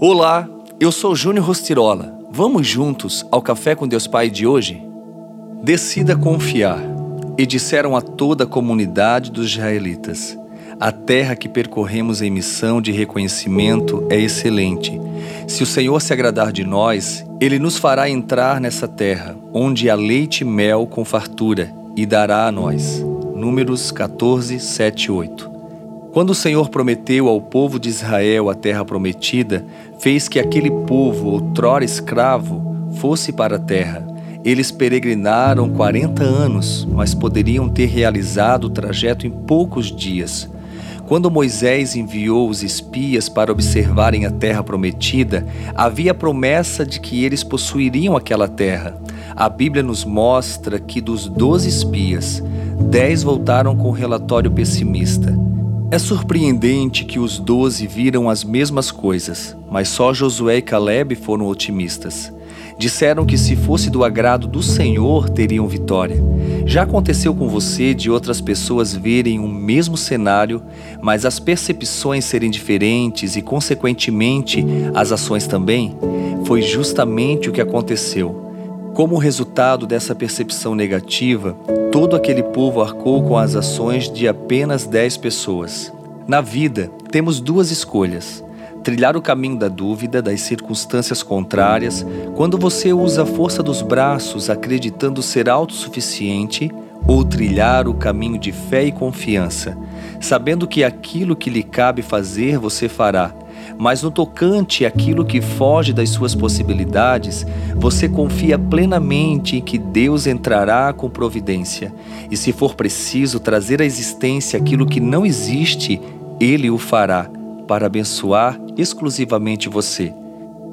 Olá, eu sou Júnior Rostirola. Vamos juntos ao Café com Deus Pai de hoje? Decida confiar. E disseram a toda a comunidade dos israelitas: A terra que percorremos em missão de reconhecimento é excelente. Se o Senhor se agradar de nós, ele nos fará entrar nessa terra, onde há leite e mel com fartura, e dará a nós. Números 14, 7 e 8. Quando o Senhor prometeu ao povo de Israel a terra prometida, fez que aquele povo, outrora escravo, fosse para a terra. Eles peregrinaram 40 anos, mas poderiam ter realizado o trajeto em poucos dias. Quando Moisés enviou os espias para observarem a terra prometida, havia promessa de que eles possuiriam aquela terra. A Bíblia nos mostra que dos doze espias, dez voltaram com relatório pessimista. É surpreendente que os doze viram as mesmas coisas, mas só Josué e Caleb foram otimistas. Disseram que se fosse do agrado do Senhor, teriam vitória. Já aconteceu com você de outras pessoas verem o mesmo cenário, mas as percepções serem diferentes e, consequentemente, as ações também? Foi justamente o que aconteceu. Como resultado dessa percepção negativa, todo aquele povo arcou com as ações de apenas dez pessoas. Na vida, temos duas escolhas: trilhar o caminho da dúvida, das circunstâncias contrárias, quando você usa a força dos braços acreditando ser autossuficiente, ou trilhar o caminho de fé e confiança, sabendo que aquilo que lhe cabe fazer você fará mas no tocante àquilo que foge das suas possibilidades, você confia plenamente em que Deus entrará com providência. E se for preciso trazer à existência aquilo que não existe, Ele o fará, para abençoar exclusivamente você.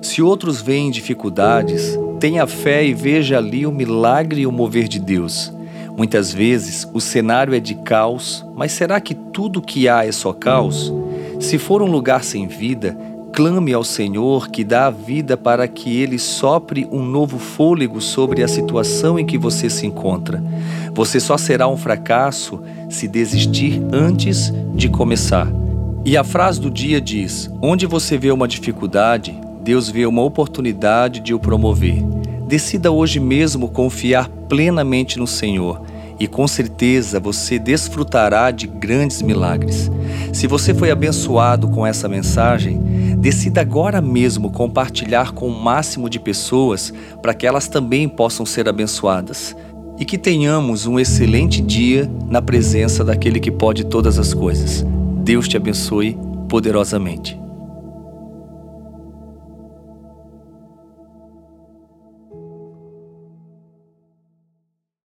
Se outros veem dificuldades, tenha fé e veja ali o milagre e o mover de Deus. Muitas vezes o cenário é de caos, mas será que tudo que há é só caos? Se for um lugar sem vida, clame ao Senhor que dá a vida para que Ele sopre um novo fôlego sobre a situação em que você se encontra. Você só será um fracasso se desistir antes de começar. E a frase do dia diz: Onde você vê uma dificuldade, Deus vê uma oportunidade de o promover. Decida hoje mesmo confiar plenamente no Senhor e com certeza você desfrutará de grandes milagres. Se você foi abençoado com essa mensagem, decida agora mesmo compartilhar com o máximo de pessoas para que elas também possam ser abençoadas. E que tenhamos um excelente dia na presença daquele que pode todas as coisas. Deus te abençoe poderosamente.